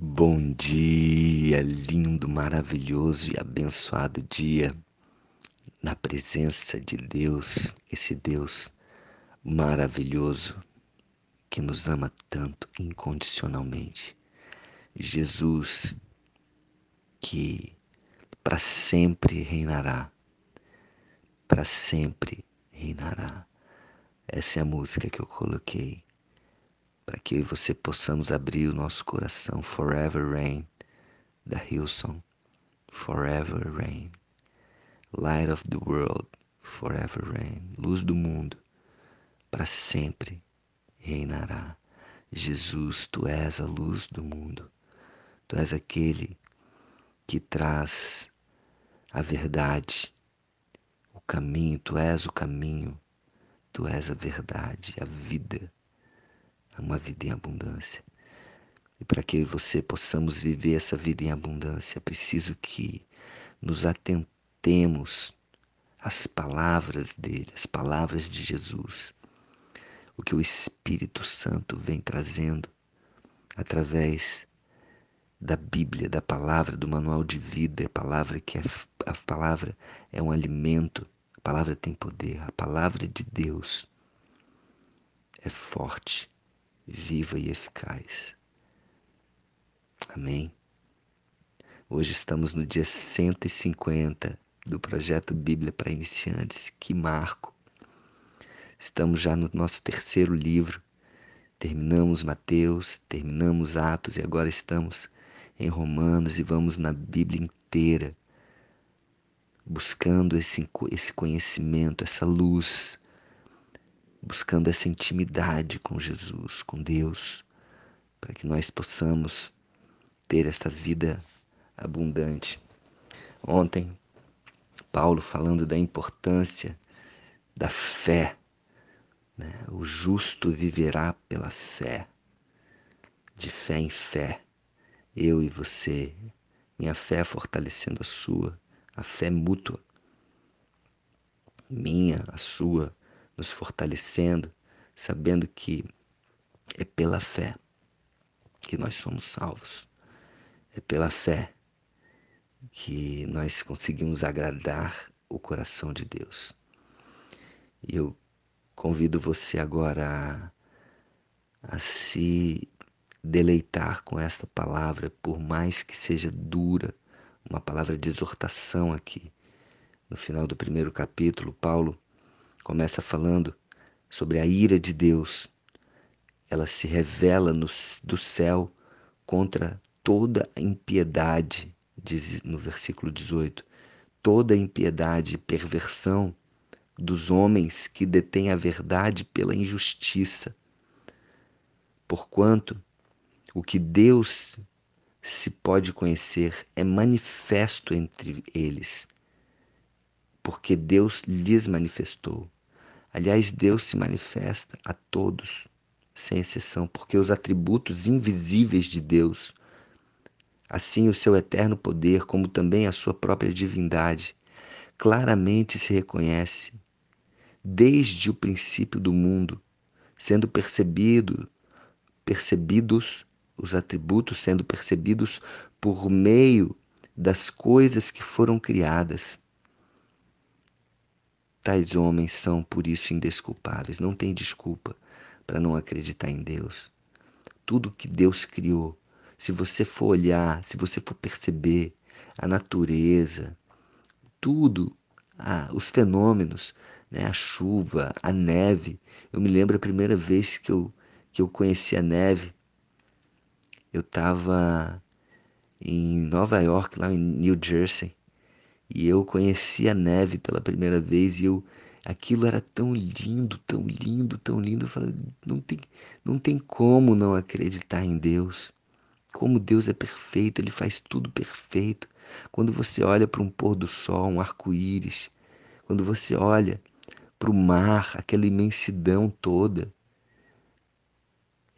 Bom dia, lindo, maravilhoso e abençoado dia na presença de Deus, esse Deus maravilhoso que nos ama tanto incondicionalmente. Jesus que para sempre reinará, para sempre reinará. Essa é a música que eu coloquei para que eu e você possamos abrir o nosso coração. Forever Rain, da Hillsong. Forever Rain. Light of the World, Forever Rain. Luz do mundo, para sempre reinará. Jesus, tu és a luz do mundo. Tu és aquele que traz a verdade, o caminho, tu és o caminho, tu és a verdade, a vida uma vida em abundância. E para que eu e você possamos viver essa vida em abundância, é preciso que nos atentemos às palavras dele, às palavras de Jesus. O que o Espírito Santo vem trazendo através da Bíblia, da palavra, do manual de vida, a palavra que é, a palavra é um alimento, a palavra tem poder, a palavra de Deus é forte viva e eficaz. Amém? Hoje estamos no dia 150 do projeto Bíblia para Iniciantes. Que marco! Estamos já no nosso terceiro livro. Terminamos Mateus, terminamos Atos e agora estamos em Romanos e vamos na Bíblia inteira buscando esse, esse conhecimento, essa luz buscando essa intimidade com Jesus, com Deus, para que nós possamos ter essa vida abundante. Ontem, Paulo falando da importância da fé, né? o justo viverá pela fé, de fé em fé, eu e você, minha fé fortalecendo a sua, a fé mútua, minha, a sua, nos fortalecendo, sabendo que é pela fé que nós somos salvos. É pela fé que nós conseguimos agradar o coração de Deus. E eu convido você agora a, a se deleitar com esta palavra, por mais que seja dura, uma palavra de exortação aqui. No final do primeiro capítulo, Paulo começa falando sobre a ira de Deus. Ela se revela no, do céu contra toda a impiedade, diz no versículo 18, toda a impiedade e perversão dos homens que detêm a verdade pela injustiça. Porquanto o que Deus se pode conhecer é manifesto entre eles, porque Deus lhes manifestou. Aliás, Deus se manifesta a todos, sem exceção, porque os atributos invisíveis de Deus, assim o seu eterno poder, como também a sua própria divindade, claramente se reconhece desde o princípio do mundo, sendo percebido, percebidos os atributos sendo percebidos por meio das coisas que foram criadas Tais homens são por isso indesculpáveis, não tem desculpa para não acreditar em Deus. Tudo que Deus criou, se você for olhar, se você for perceber a natureza, tudo, ah, os fenômenos, né, a chuva, a neve. Eu me lembro a primeira vez que eu, que eu conheci a neve, eu estava em Nova York, lá em New Jersey, e eu conheci a neve pela primeira vez e eu aquilo era tão lindo, tão lindo, tão lindo. Eu falei, não tem, não tem como não acreditar em Deus. Como Deus é perfeito, Ele faz tudo perfeito. Quando você olha para um pôr do sol, um arco-íris, quando você olha para o mar, aquela imensidão toda,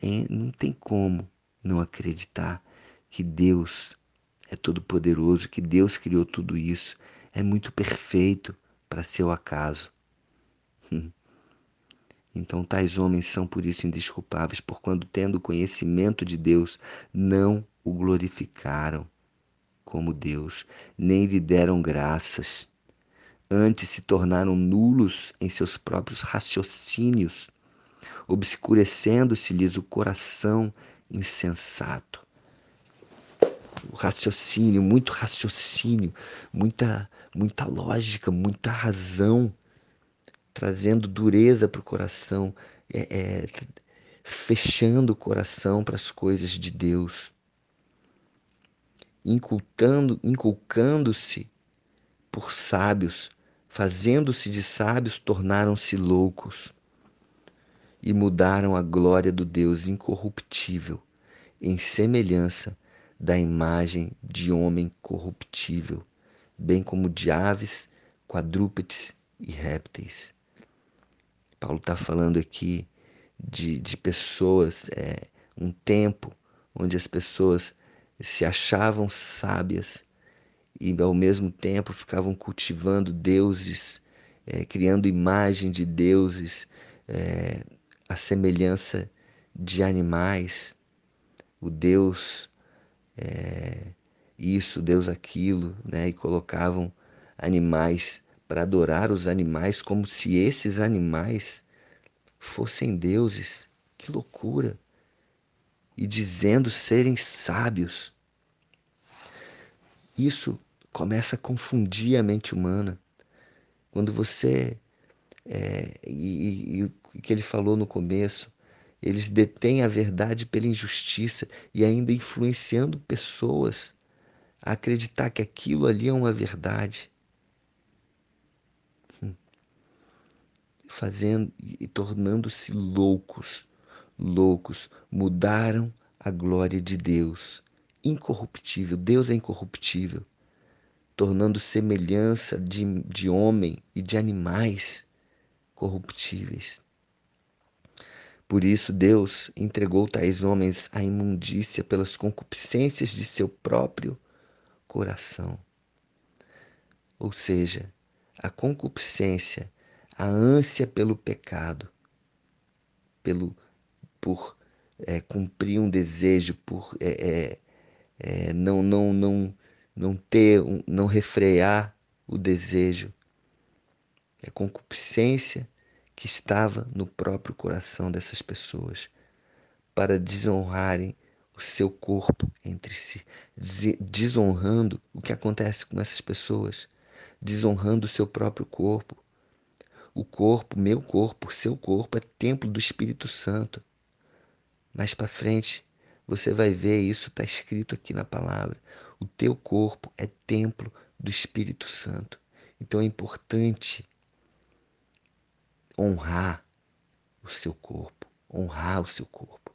é, não tem como não acreditar que Deus é todo-poderoso, que Deus criou tudo isso, é muito perfeito para seu acaso. Então, tais homens são por isso indesculpáveis, por quando, tendo conhecimento de Deus, não o glorificaram como Deus, nem lhe deram graças. Antes se tornaram nulos em seus próprios raciocínios, obscurecendo-se-lhes o coração insensato. Raciocínio, muito raciocínio, muita, muita lógica, muita razão, trazendo dureza para o coração, é, é, fechando o coração para as coisas de Deus, incultando, inculcando-se por sábios, fazendo-se de sábios, tornaram-se loucos e mudaram a glória do Deus incorruptível em semelhança da imagem de homem corruptível, bem como de aves, quadrúpedes e répteis. Paulo está falando aqui de, de pessoas, é, um tempo onde as pessoas se achavam sábias e ao mesmo tempo ficavam cultivando deuses, é, criando imagem de deuses, é, a semelhança de animais, o Deus é, isso, Deus aquilo, né? E colocavam animais para adorar os animais como se esses animais fossem deuses. Que loucura! E dizendo serem sábios. Isso começa a confundir a mente humana. Quando você. É, e, o que ele falou no começo, eles detêm a verdade pela injustiça e ainda influenciando pessoas a acreditar que aquilo ali é uma verdade. fazendo e tornando-se loucos, loucos, mudaram a glória de Deus, incorruptível. Deus é incorruptível, tornando semelhança de, de homem e de animais corruptíveis. Por isso Deus entregou tais homens à imundícia pelas concupiscências de seu próprio coração. Ou seja, a concupiscência a ânsia pelo pecado, pelo por é, cumprir um desejo, por é, é, é não não não não ter, não refrear o desejo, é concupiscência que estava no próprio coração dessas pessoas para desonrarem o seu corpo entre si, desonrando o que acontece com essas pessoas, desonrando o seu próprio corpo, o corpo, meu corpo, seu corpo é templo do Espírito Santo. Mais para frente, você vai ver isso está escrito aqui na palavra. O teu corpo é templo do Espírito Santo. Então é importante honrar o seu corpo, honrar o seu corpo.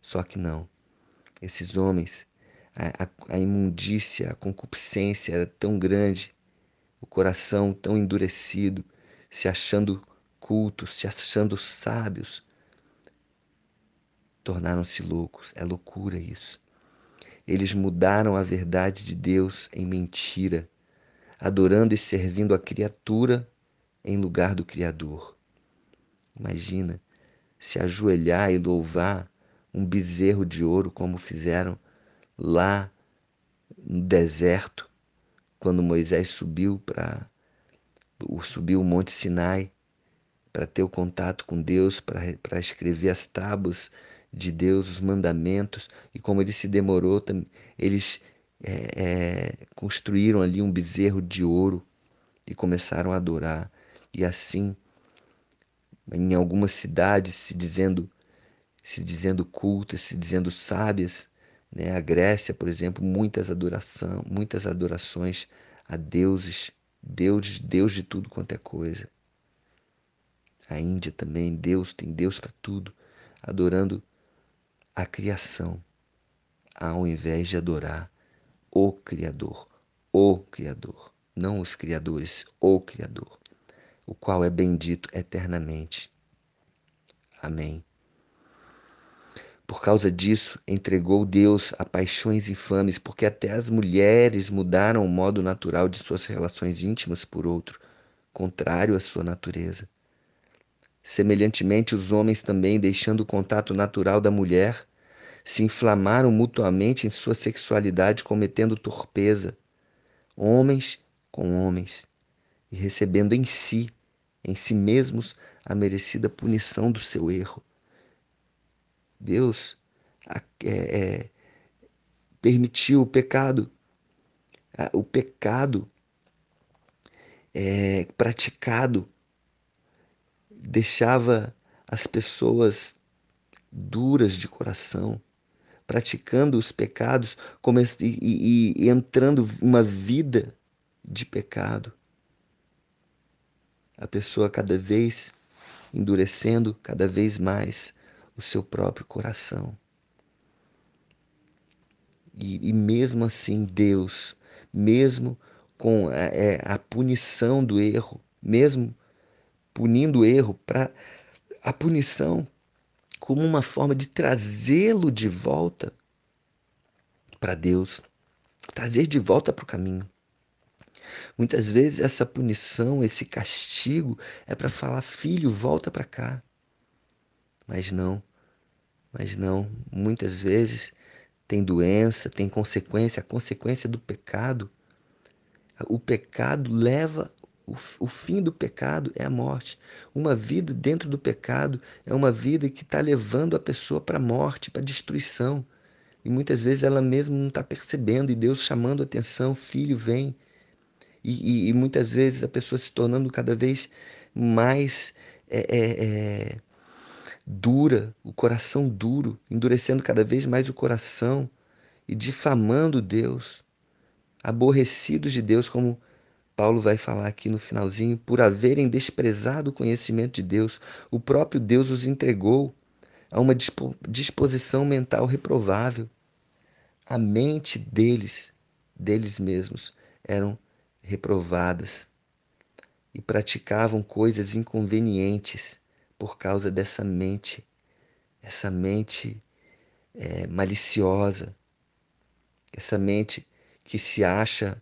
Só que não. Esses homens, a, a, a imundícia, a concupiscência era tão grande, o coração tão endurecido se achando cultos, se achando sábios, tornaram-se loucos. É loucura isso. Eles mudaram a verdade de Deus em mentira, adorando e servindo a criatura em lugar do Criador. Imagina se ajoelhar e louvar um bezerro de ouro, como fizeram lá no deserto, quando Moisés subiu para subiu o Monte Sinai para ter o contato com Deus, para escrever as tábuas de Deus, os mandamentos, e como ele se demorou, eles é, é, construíram ali um bezerro de ouro e começaram a adorar. E assim, em algumas cidades, se dizendo, se dizendo cultas, se dizendo sábias, né? A Grécia, por exemplo, muitas adoração, muitas adorações a deuses Deus, Deus de tudo quanto é coisa. A Índia também, Deus tem Deus para tudo, adorando a criação, ao invés de adorar o Criador, o Criador, não os criadores, o Criador, o qual é bendito eternamente. Amém. Por causa disso, entregou Deus a paixões infames, porque até as mulheres mudaram o modo natural de suas relações íntimas por outro, contrário à sua natureza. Semelhantemente, os homens também, deixando o contato natural da mulher, se inflamaram mutuamente em sua sexualidade, cometendo torpeza, homens com homens, e recebendo em si, em si mesmos, a merecida punição do seu erro. Deus é, é, permitiu o pecado. O pecado é, praticado deixava as pessoas duras de coração, praticando os pecados e, e, e entrando uma vida de pecado. A pessoa cada vez endurecendo cada vez mais o seu próprio coração. E, e mesmo assim, Deus, mesmo com a, é, a punição do erro, mesmo punindo o erro, para a punição como uma forma de trazê-lo de volta para Deus, trazer de volta para o caminho. Muitas vezes essa punição, esse castigo é para falar, filho, volta para cá. Mas não, mas não. Muitas vezes tem doença, tem consequência, a consequência do pecado. O pecado leva o, fim do pecado é a morte. Uma vida dentro do pecado é uma vida que está levando a pessoa para a morte, para a destruição. E muitas vezes ela mesma não está percebendo, e Deus chamando a atenção, filho, vem. E, e, e, muitas vezes a pessoa se tornando cada vez mais é, é, é, dura, o coração duro, endurecendo cada vez mais o coração e difamando Deus, aborrecidos de Deus, como Paulo vai falar aqui no finalzinho, por haverem desprezado o conhecimento de Deus, o próprio Deus os entregou a uma disposição mental reprovável. A mente deles, deles mesmos, eram reprovadas e praticavam coisas inconvenientes por causa dessa mente, essa mente é, maliciosa, essa mente que se acha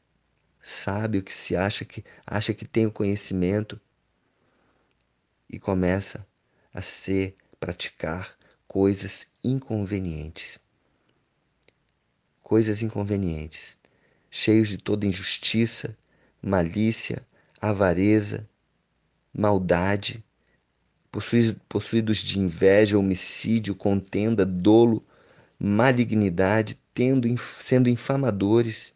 sábio que se acha que acha que tem o conhecimento e começa a ser praticar coisas inconvenientes. Coisas inconvenientes, cheios de toda injustiça, malícia, avareza, maldade, possuídos de inveja, homicídio, contenda, dolo, malignidade, tendo, sendo infamadores,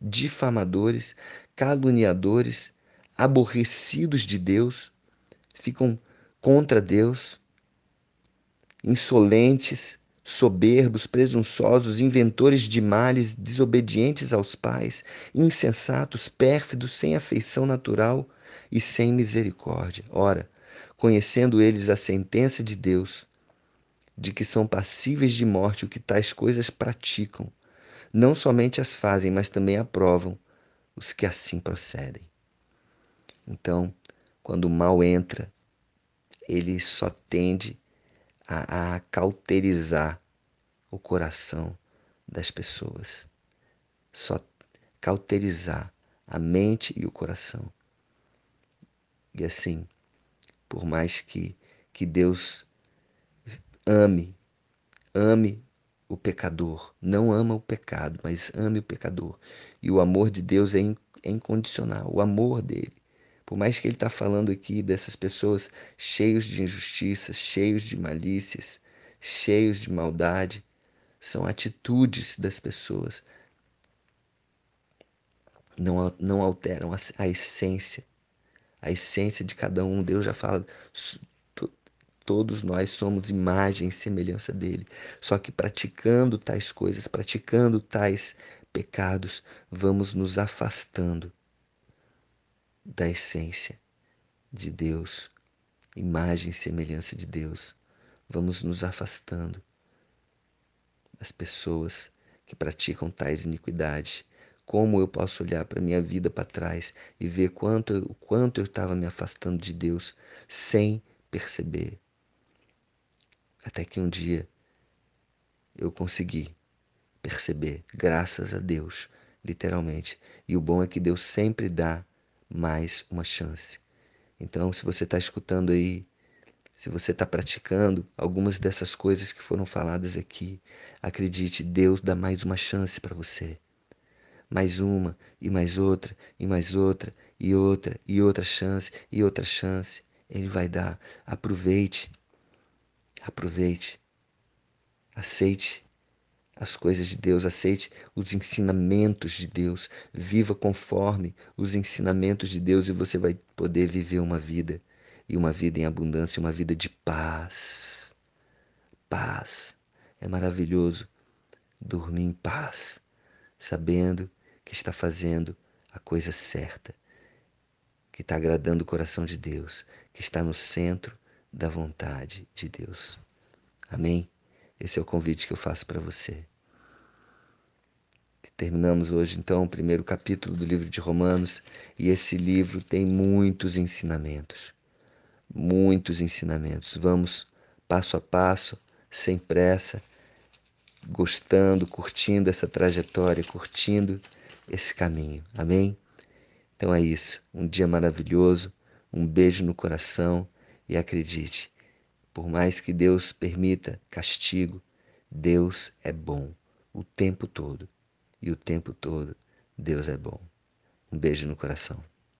difamadores, caluniadores, aborrecidos de Deus, ficam contra Deus, insolentes, soberbos, presunçosos, inventores de males, desobedientes aos pais, insensatos, pérfidos, sem afeição natural e sem misericórdia. Ora, conhecendo eles a sentença de Deus, de que são passíveis de morte o que tais coisas praticam, não somente as fazem, mas também aprovam os que assim procedem. Então, quando o mal entra, ele só tende a, a cauterizar o coração das pessoas, só cauterizar a mente e o coração. E assim, por mais que, que Deus ame, ame o pecador. Não ama o pecado, mas ame o pecador. E o amor de Deus é, é incondicional, o amor dele. Por mais que ele está falando aqui dessas pessoas cheios de injustiças, cheios de malícias, cheios de maldade, são atitudes das pessoas. Não, não alteram a, a essência, a essência de cada um. Deus já fala Todos nós somos imagem e semelhança dele. Só que praticando tais coisas, praticando tais pecados, vamos nos afastando da essência de Deus, imagem e semelhança de Deus. Vamos nos afastando das pessoas que praticam tais iniquidades. Como eu posso olhar para minha vida para trás e ver quanto, o quanto eu estava me afastando de Deus sem perceber? Até que um dia eu consegui perceber, graças a Deus, literalmente. E o bom é que Deus sempre dá mais uma chance. Então, se você está escutando aí Se você está praticando algumas dessas coisas que foram faladas aqui, acredite, Deus dá mais uma chance para você. Mais uma, e mais outra, e mais outra, e outra, e outra chance, e outra chance. Ele vai dar. Aproveite. Aproveite. Aceite as coisas de Deus, aceite os ensinamentos de Deus, viva conforme os ensinamentos de Deus e você vai poder viver uma vida e uma vida em abundância, uma vida de paz. Paz. É maravilhoso dormir em paz, sabendo que está fazendo a coisa certa, que está agradando o coração de Deus, que está no centro da vontade de Deus. Amém? Esse é o convite que eu faço para você. Terminamos hoje então o primeiro capítulo do livro de Romanos e esse livro tem muitos ensinamentos. Muitos ensinamentos. Vamos passo a passo, sem pressa, gostando, curtindo essa trajetória, curtindo esse caminho. Amém? Então é isso. Um dia maravilhoso, um beijo no coração e acredite, por mais que Deus permita castigo, Deus é bom o tempo todo. E o tempo todo Deus é bom. Um beijo no coração.